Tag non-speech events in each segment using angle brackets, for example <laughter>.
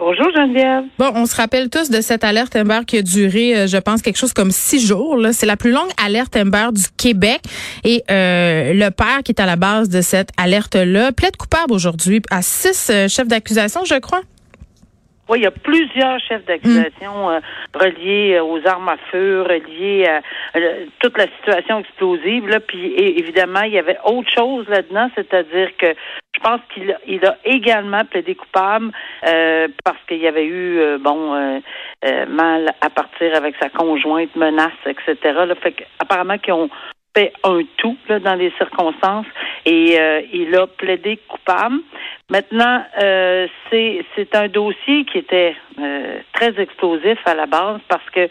Bonjour, Geneviève. Bon, on se rappelle tous de cette alerte Amber qui a duré, euh, je pense, quelque chose comme six jours. C'est la plus longue alerte Amber du Québec. Et euh, le père qui est à la base de cette alerte-là plaide coupable aujourd'hui à six euh, chefs d'accusation, je crois. Oui, il y a plusieurs chefs d'accusation euh, reliés euh, aux armes à feu, reliés à euh, toute la situation explosive. Là, puis évidemment, il y avait autre chose là-dedans, c'est-à-dire que je pense qu'il a, il a également plaidé coupable euh, parce qu'il y avait eu bon mal à partir avec sa conjointe, menace, etc. Là, fait apparemment qu'ils ont fait un tout là, dans les circonstances et euh, il a plaidé coupable. Maintenant, euh, c'est c'est un dossier qui était euh, très explosif à la base parce que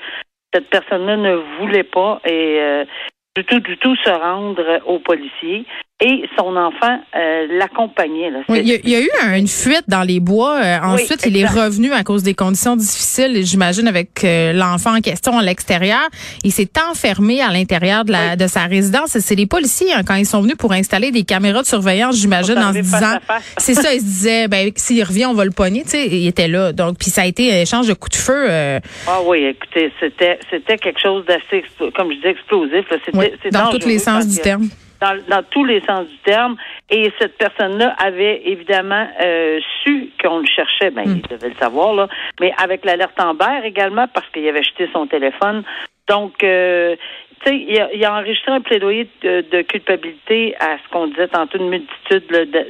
cette personne-là ne voulait pas et euh, du tout, du tout se rendre aux policiers et son enfant euh, l'accompagnait. Oui, il y, a, il y a eu un- une fuite dans les bois. Euh, ensuite, il est revenu à cause des conditions difficiles, j'imagine, avec euh, l'enfant en question à l'extérieur. Il s'est enfermé à l'intérieur de, la, de sa résidence. C'est les policiers, hein, quand ils sont venus pour installer des caméras de surveillance, j'imagine, en se disant... C'est ça, ils se disaient, ben, s'il revient, on va le pogner. Tu sais, il était là. Donc, puis ça a été un échange de coups de feu. euh, Ah oui, écoutez, c'était c'était quelque chose d'assez, comme je dis, explosif. là. C'était, dans tous les sens du que- terme. Dans, dans tous les sens du terme. Et cette personne-là avait évidemment euh, su qu'on le cherchait. Ben, il devait le savoir, là. Mais avec l'alerte Amber également, parce qu'il avait jeté son téléphone. Donc, euh, tu sais, il a, il a enregistré un plaidoyer de, de culpabilité à ce qu'on disait tantôt, une multitude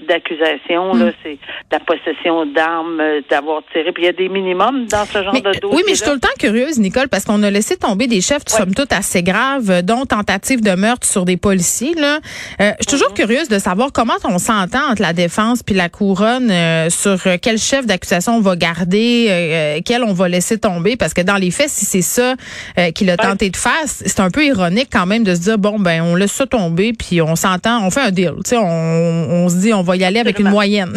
d'accusations. Là, c'est la possession d'armes, euh, d'avoir tiré. Puis il y a des minimums dans ce genre Mais, de euh, dossier. oui, mais je suis tout le temps curieuse, Nicole, parce qu'on a laissé tomber des chefs, Ouais. somme toute, assez graves, euh, dont tentative de meurtre sur des policiers. Là. Euh, je suis toujours Mm-hmm. curieuse de savoir comment on s'entend entre la défense puis la couronne euh, sur euh, quel chef d'accusation on va garder, euh, euh, quel on va laisser tomber, parce que dans les faits, si c'est ça euh, qu'il a tenté de faire, c'est un peu ironique quand même de se dire, bon, ben on laisse ça tomber, puis on s'entend, on fait un deal. Tu sais, on, on se dit, on va y aller avec une moyenne.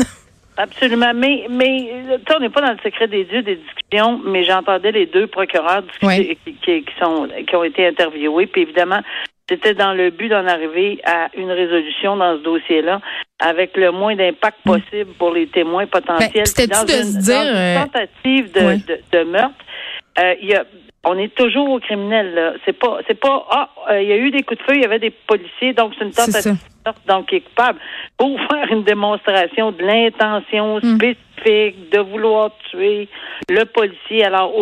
Absolument. Mais, mais tu sais, on n'est pas dans le secret des dieux des discussions, mais j'entendais les deux procureurs discuter, qui, qui, sont, qui ont été interviewés. Puis évidemment, c'était dans le but d'en arriver à une résolution dans ce dossier-là avec le moins d'impact possible pour les témoins potentiels. Ben, c'était-tu Puis dans de une, se dire, dans une euh, tentative de, de, de meurtre, euh, il y a on est toujours au criminel. là. C'est pas, c'est pas. Ah, euh, il y a eu des coups de feu, il y avait des policiers, donc c'est une tentative donc qui est coupable, pour <laughs> faire une démonstration de l'intention Hmm. spécifique de vouloir tuer le policier. Alors,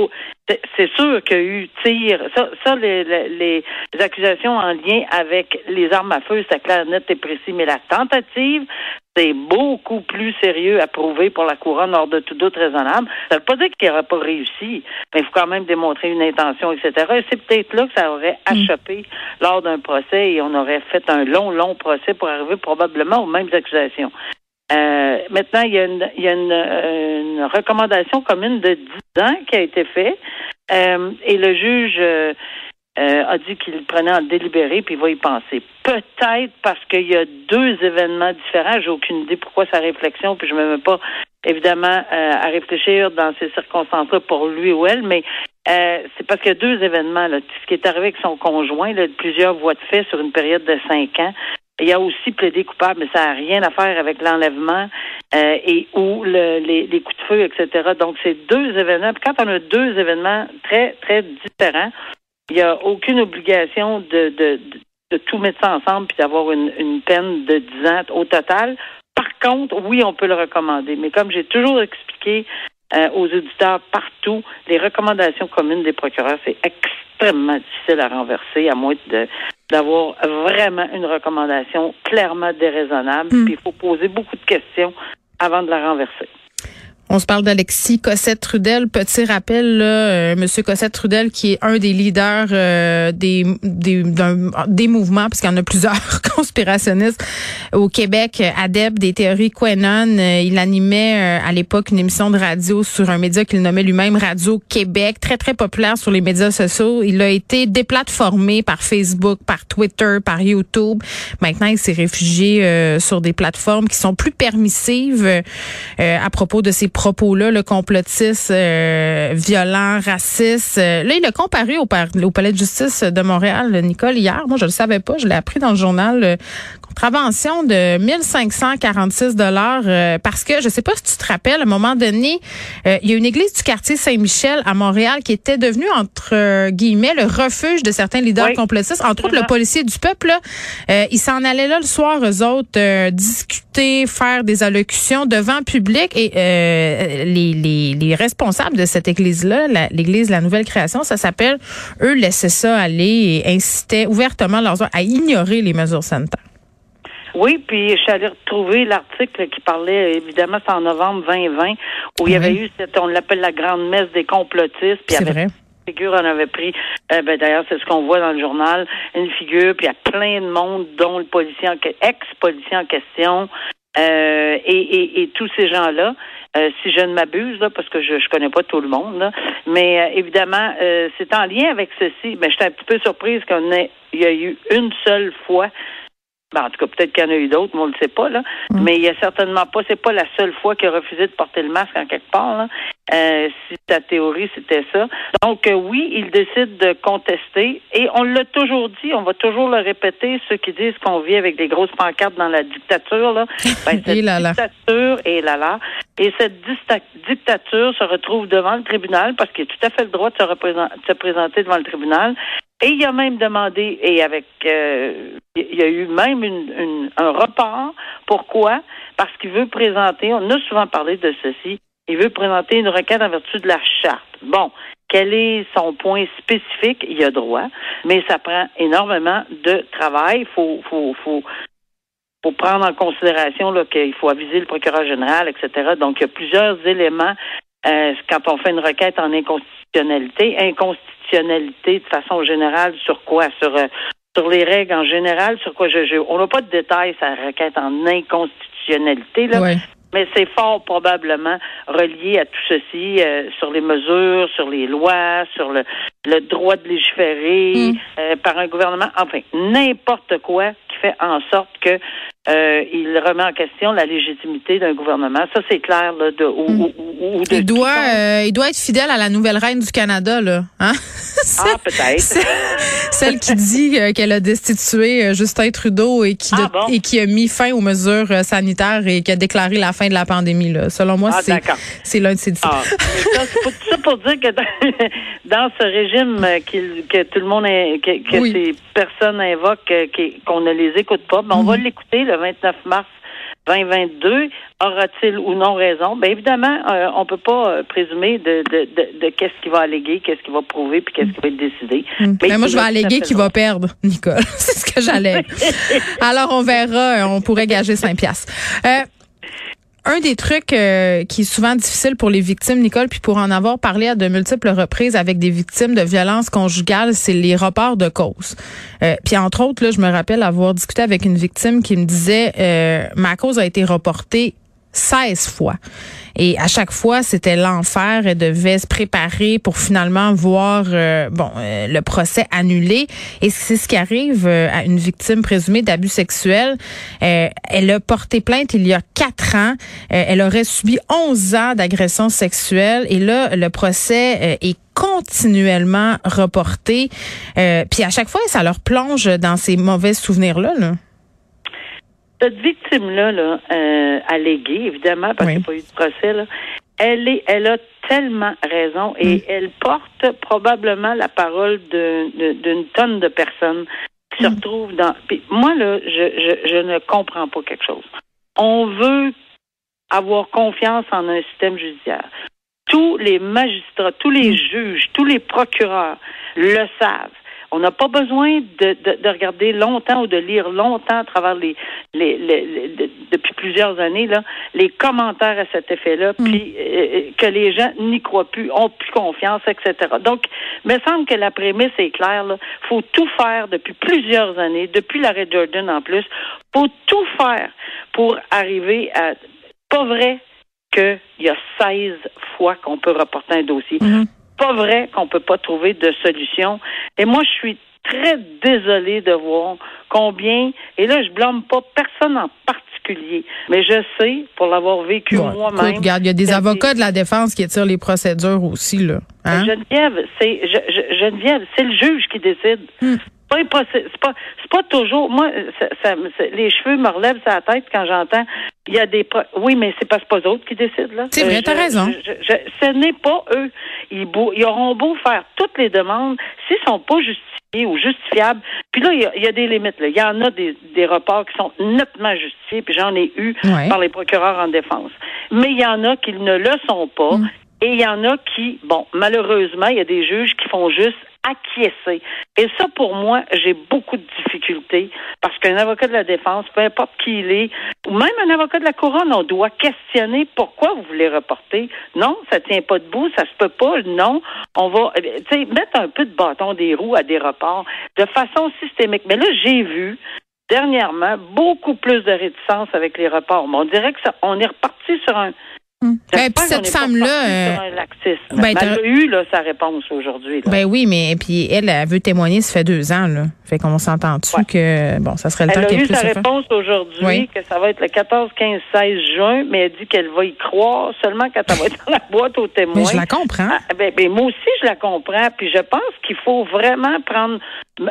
c'est sûr qu'il y a eu tir. Ça, ça les, les- les accusations en lien avec les armes à feu, c'est clair, net et précis. Mais la tentative, c'est beaucoup plus sérieux à prouver pour la couronne hors de tout doute raisonnable. Ça ne veut pas dire qu'il n'aurait pas réussi, mais il faut quand même démontrer une intention, etc. Et c'est peut-être là que ça aurait achoppé lors d'un procès et on aurait fait un long, long procès pour arriver probablement aux mêmes accusations. Euh, maintenant, il y a, une, il y a une, euh, une recommandation commune de 10 ans qui a été faite euh, et le juge euh, euh, a dit qu'il prenait en délibéré puis il va y penser. Peut-être parce qu'il y a deux événements différents. J'ai aucune idée pourquoi sa réflexion, puis je me mets pas évidemment euh, à réfléchir dans ces circonstances-là pour lui ou elle, mais euh, c'est parce qu'il y a deux événements. Là. Ce qui est arrivé avec son conjoint, là, plusieurs voies de fait sur une période de cinq ans. Il a aussi plaidé coupable, mais ça n'a rien à faire avec l'enlèvement et ou le, les, les coups de feu, etc. Donc, c'est deux événements. Quand on a deux événements très, très différents, il n'y a aucune obligation de, de, de, tout mettre ça ensemble puis d'avoir une, une peine de 10 ans au total. Par contre, oui, on peut le recommander, mais comme j'ai toujours expliqué euh, aux auditeurs partout, les recommandations communes des procureurs, c'est extrêmement difficile à renverser, à moins de d'avoir vraiment une recommandation clairement déraisonnable. Hmm. Puis il faut poser beaucoup de questions avant de la renverser. On se parle d'Alexis Cossette-Trudel. Petit rappel, là, euh, Monsieur Cossette-Trudel, qui est un des leaders euh, des, des, des mouvements, puisqu'il y en a plusieurs <laughs> conspirationnistes au Québec, euh, adeptes des théories Quenon. Euh, il animait euh, à l'époque une émission de radio sur un média qu'il nommait lui-même Radio Québec, très, très populaire sur les médias sociaux. Il a été déplatformé par Facebook, par Twitter, par YouTube. Maintenant, il s'est réfugié euh, sur des plateformes qui sont plus permissives à propos de ces propos-là, le complotiste euh, violent, raciste. Euh, là, il a comparé au, au palais de justice de Montréal, Nicole, hier. Moi, je le savais pas. Je l'ai appris dans le journal. Contravention de 1546 dollars euh, parce que je sais pas si tu te rappelles à un moment donné euh, il y a une église du quartier Saint-Michel à Montréal qui était devenue entre euh, guillemets le refuge de certains leaders Oui, complotistes. Entre autres le policier du peuple là, euh, ils s'en allaient là le soir eux autres euh, discuter faire des allocutions devant public. Et euh, les, les, les responsables de cette église là l'église de la nouvelle création ça s'appelle eux laissaient ça aller et incitaient ouvertement leurs à ignorer les mesures sanitaires Oui, puis je suis allée retrouver l'article qui parlait, évidemment, c'est en novembre 2020, où il y avait Oui. eu cette, on l'appelle la grande messe des complotistes, puis il y c'est avait vrai une figure en avait pris, euh, ben, d'ailleurs, c'est ce qu'on voit dans le journal, une figure, puis il y a plein de monde, dont le policier, en ex-policier en question, euh, et, et, et tous ces gens-là. euh, si je ne m'abuse, là, parce que je ne connais pas tout le monde, là, mais euh, évidemment, c'est en lien avec ceci. Mais j'étais un petit peu surprise qu'on ait, il y a eu une seule fois ben, en tout cas, peut-être qu'il y en a eu d'autres, mais on ne le sait pas, là. Mais il y a certainement pas, c'est pas la seule fois qu'il a refusé de porter le masque en quelque part, là. Euh, si ta théorie, c'était ça. Donc, euh, oui, il décide de contester. Et on l'a toujours dit, on va toujours le répéter, ceux qui disent qu'on vit avec des grosses pancartes dans la dictature, là. <laughs> Ben, cette Et là là. dictature, et là là. Et cette dictature se retrouve devant le tribunal parce qu'il a tout à fait le droit de se, de se présenter devant le tribunal. Et il a même demandé, et avec, euh, il y a eu même une, un report. Pourquoi? Parce qu'il veut présenter, on a souvent parlé de ceci, il veut présenter une requête en vertu de la charte. Bon, quel est son point spécifique? Il a droit, mais ça prend énormément de travail. Il faut, faut, faut, faut prendre en considération qu'il faut aviser le procureur général, etc. Donc, il y a plusieurs éléments euh, quand on fait une requête en inconstitutionnalité. Inconstitutionnalité de façon générale sur quoi? Sur euh, sur les règles en général, sur quoi je, je on n'a pas de détails la requête en inconstitutionnalité, là. Ouais. Mais c'est fort probablement relié à tout ceci, euh, sur les mesures, sur les lois, sur le, le droit de légiférer Mm. euh, par un gouvernement, enfin n'importe quoi qui fait en sorte que euh, il remet en question la légitimité d'un gouvernement. Ça c'est clair là, de ou, ou- ou- ou de Il doit, euh, il doit être fidèle à la nouvelle reine du Canada, là. Hein? <laughs> Ah peut-être. <laughs> Celle qui dit euh, qu'elle a destitué Justin Trudeau et qui, Ah, de- bon? et qui a mis fin aux mesures sanitaires et qui a déclaré la fin de la pandémie. Là. Selon moi, Ah, c'est l'un de ses disciples. Ah, <laughs> ça, c'est pour, dire que dans, dans ce régime euh, qu'il- que tout le monde, que, que Oui. ces personnes invoquent, euh, qu'on ne les écoute pas, ben, on va l'écouter le 29 mars 2022. Aura-t-il ou non raison? Bien évidemment, euh, on peut pas euh, présumer de, de, de, de qu'est-ce qu'il va alléguer, qu'est-ce qu'il va prouver, puis qu'est-ce qui va être décidé. Mm. Mais Ben, moi, je vais alléguer qu'il va perdre, Nicole. <laughs> c'est ce que j'allais. <laughs> Alors, on verra. On pourrait gager 5 piastres. Euh, un des trucs euh, qui est souvent difficile pour les victimes, Nicole, puis pour en avoir parlé à de multiples reprises avec des victimes de violences conjugales, c'est les reports de cause. Euh, puis entre autres, là, je me rappelle avoir discuté avec une victime qui me disait euh, ma cause a été reportée 16 fois. Et à chaque fois, c'était l'enfer. Elle devait se préparer pour finalement voir euh, bon euh, le procès annulé. Et c'est ce qui arrive euh, à une victime présumée d'abus sexuels. Euh, elle a porté plainte il y a quatre ans. Euh, elle aurait subi 11 ans d'agression sexuelle. Et là, le procès est continuellement reporté. Puis à chaque fois, ça leur plonge dans ces mauvais souvenirs-là. Là. Cette victime-là, là, euh, alléguée, évidemment, parce Oui. qu'il n'y a pas eu de procès, là, elle, est, elle a tellement raison et Mm. elle porte probablement la parole d'une tonne de personnes qui se Mm. retrouvent dans. Puis moi, là, je, je, je ne comprends pas quelque chose. on veut avoir confiance en un système judiciaire. Tous les magistrats, tous les juges, tous les procureurs le savent. On n'a pas besoin de, de, de, regarder longtemps ou de lire longtemps à travers les, les, les, depuis plusieurs années là les commentaires à cet effet-là, mm. puis euh, que les gens n'y croient plus, ont plus confiance, etc. Donc, il me semble que la prémisse est claire. Il faut tout faire depuis plusieurs années, depuis l'arrêt Jordan en plus, faut tout faire pour arriver à pas vrai qu'il y a 16 fois qu'on peut reporter un dossier. Mm-hmm. Pas vrai qu'on peut pas trouver de solution. Et moi, je suis très désolée de voir combien, et là, je blâme pas personne en particulier, mais je sais, pour l'avoir vécu moi-même. Regarde, il y a des avocats de la défense qui attirent les procédures aussi, là. Hein? Geneviève, c'est Geneviève, c'est le juge qui décide. Hmm c'est pas, c'est pas toujours. Moi, ça, les cheveux me relèvent sa tête quand j'entends. Il y a des. Oui, mais c'est pas, pas eux autres qui décident là. C'est vrai, euh, t'as raison. ce n'est pas eux. Ils, ils auront beau faire toutes les demandes, s'ils sont pas justifiés ou justifiables. Puis là, il y, a, des limites. Là. Il y en a des, des reports qui sont nettement justifiés, puis j'en ai eu par les procureurs en défense. Mais il y en a qui ne le sont pas. Mm. Et il y en a qui, bon, malheureusement, il y a des juges qui font juste acquiescer. Et ça, pour moi, j'ai beaucoup de difficultés parce qu'un avocat de la défense, peu importe qui il est, ou même un avocat de la couronne, on doit questionner pourquoi vous voulez reporter. Non, ça tient pas debout, ça se peut pas. Non, on va, eh tu sais, mettre un peu de bâton des roues à des reports de façon systémique. Mais là, j'ai vu dernièrement beaucoup plus de réticence avec les reports. Mais on dirait que ça, on est reparti sur un Hmm. Ben, puis cette femme-là, euh, ben, elle a eu là, sa réponse aujourd'hui. Ben oui, mais puis elle, elle veut témoigner, ça fait deux ans là. Fait qu'on s'entend dessus que bon, ça serait le temps qu'elle puisse. Elle a eu sa réponse aujourd'hui, que ça va être le 14, 15, 16 juin, mais elle dit qu'elle va y croire seulement quand elle va être dans la boîte aux témoins. Mais je la comprends. Ah, ben, ben, moi aussi, je la comprends. Puis je pense qu'il faut vraiment prendre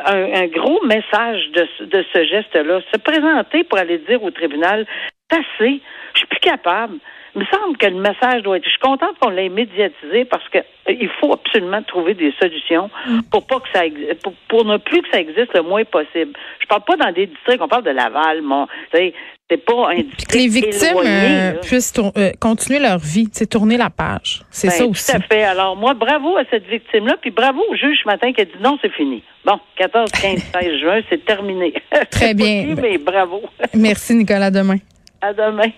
un, gros message de, de ce geste-là, se présenter pour aller dire au tribunal, assez, je suis plus capable. Il me semble que le message doit être. Je suis contente qu'on l'ait médiatisé parce que euh, il faut absolument trouver des solutions mm. pour pas que ça pour, pour, ne plus que ça existe le moins possible. Je parle pas dans des districts, on parle de Laval, mon, c'est pas un district que les victimes euh, puissent euh, continuer leur vie, c'est tourner la page. C'est ben, ça aussi. Tout à fait. Alors moi, bravo à cette victime-là, puis bravo au juge ce matin qui a dit non, c'est fini. Bon, 14, 15, 16 juin, c'est terminé. Très <laughs> bien. mais bravo. Merci Nicolas. demain. À demain.